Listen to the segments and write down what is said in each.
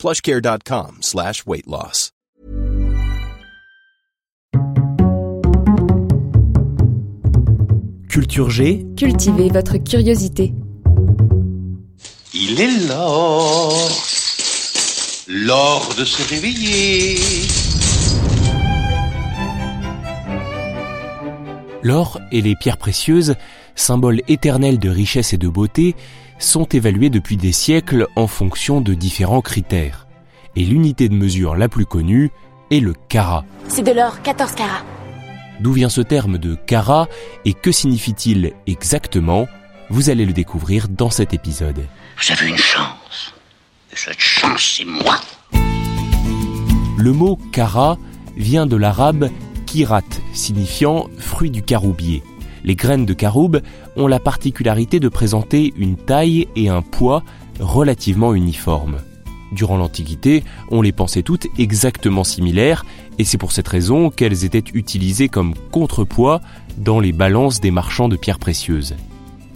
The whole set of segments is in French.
plushcare.com slash weight loss. Culture G, Cultivez votre curiosité. Il est l'or, l'or de se réveiller. L'or et les pierres précieuses, symboles éternels de richesse et de beauté, sont évalués depuis des siècles en fonction de différents critères. Et l'unité de mesure la plus connue est le carat. C'est de l'or, 14 carats. D'où vient ce terme de carat et que signifie-t-il exactement? Vous allez le découvrir dans cet épisode. Vous avez une chance. Et cette chance, c'est moi. Le mot carat vient de l'arabe kirat, signifiant fruit du caroubier. Les graines de caroube ont la particularité de présenter une taille et un poids relativement uniformes. Durant l'Antiquité, on les pensait toutes exactement similaires, et c'est pour cette raison qu'elles étaient utilisées comme contrepoids dans les balances des marchands de pierres précieuses.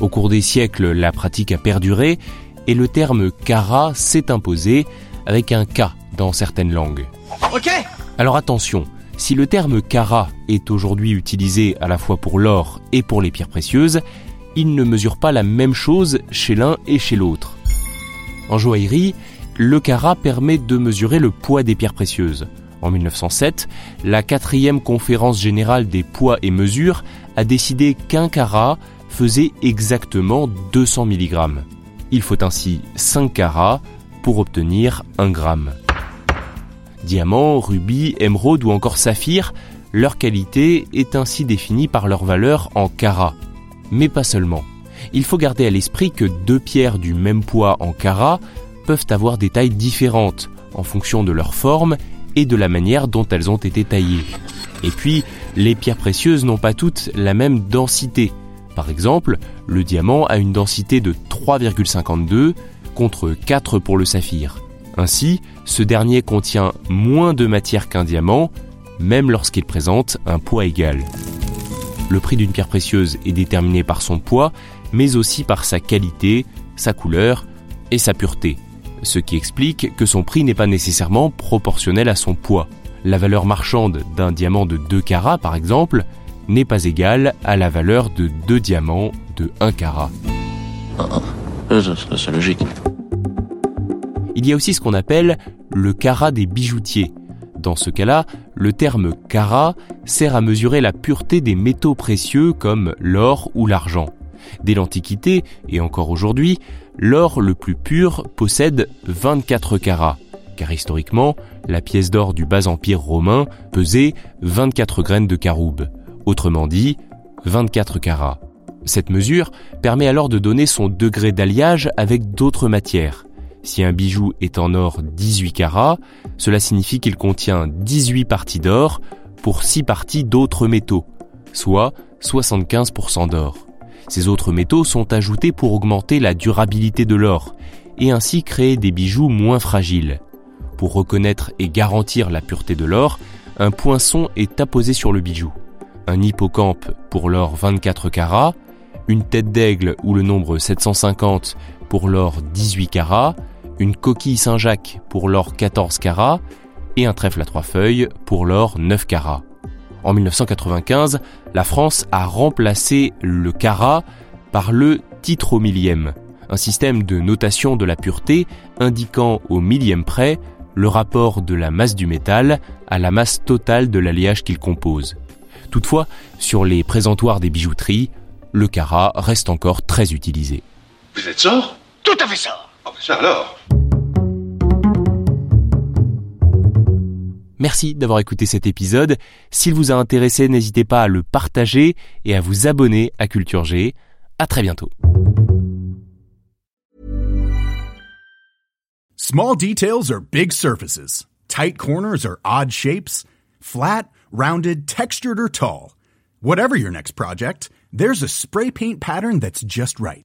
Au cours des siècles, la pratique a perduré, et le terme cara s'est imposé avec un K dans certaines langues. Ok Alors attention, si le terme cara est aujourd'hui utilisé à la fois pour l'or et pour les pierres précieuses, il ne mesure pas la même chose chez l'un et chez l'autre. En joaillerie, le carat permet de mesurer le poids des pierres précieuses. En 1907, la quatrième conférence générale des poids et mesures a décidé qu'un carat faisait exactement 200 mg. Il faut ainsi 5 carats pour obtenir 1 gramme. Diamant, rubis, émeraude ou encore saphir, leur qualité est ainsi définie par leur valeur en carats. Mais pas seulement. Il faut garder à l'esprit que deux pierres du même poids en carats peuvent avoir des tailles différentes en fonction de leur forme et de la manière dont elles ont été taillées. Et puis, les pierres précieuses n'ont pas toutes la même densité. Par exemple, le diamant a une densité de 3,52 contre 4 pour le saphir. Ainsi, ce dernier contient moins de matière qu'un diamant, même lorsqu'il présente un poids égal. Le prix d'une pierre précieuse est déterminé par son poids, mais aussi par sa qualité, sa couleur et sa pureté, ce qui explique que son prix n'est pas nécessairement proportionnel à son poids. La valeur marchande d'un diamant de 2 carats, par exemple, n'est pas égale à la valeur de deux diamants de 1 carat. C'est logique. Il y a aussi ce qu'on appelle le carat des bijoutiers. Dans ce cas-là, le terme carat sert à mesurer la pureté des métaux précieux comme l'or ou l'argent. Dès l'Antiquité, et encore aujourd'hui, l'or le plus pur possède 24 carats, car historiquement, la pièce d'or du bas empire romain pesait 24 graines de caroube, autrement dit 24 carats. Cette mesure permet alors de donner son degré d'alliage avec d'autres matières. Si un bijou est en or 18 carats, cela signifie qu'il contient 18 parties d'or pour 6 parties d'autres métaux, soit 75% d'or. Ces autres métaux sont ajoutés pour augmenter la durabilité de l'or et ainsi créer des bijoux moins fragiles. Pour reconnaître et garantir la pureté de l'or, un poinçon est apposé sur le bijou. Un hippocampe pour l'or 24 carats, une tête d'aigle ou le nombre 750 pour l'or 18 carats, une coquille Saint-Jacques pour l'or 14 carats et un trèfle à trois feuilles pour l'or 9 carats. En 1995, la France a remplacé le carat par le titre au millième, un système de notation de la pureté indiquant au millième près le rapport de la masse du métal à la masse totale de l'alliage qu'il compose. Toutefois, sur les présentoirs des bijouteries, le carat reste encore très utilisé. Vous êtes sort? Tout à fait Oh, ça alors Merci d'avoir écouté cet épisode. S'il vous a intéressé, n'hésitez pas à le partager et à vous abonner à Culture G. À très bientôt. Small details are big surfaces. Tight corners or odd shapes? Flat, rounded, textured, or tall? Whatever your next project, there's a spray paint pattern that's just right.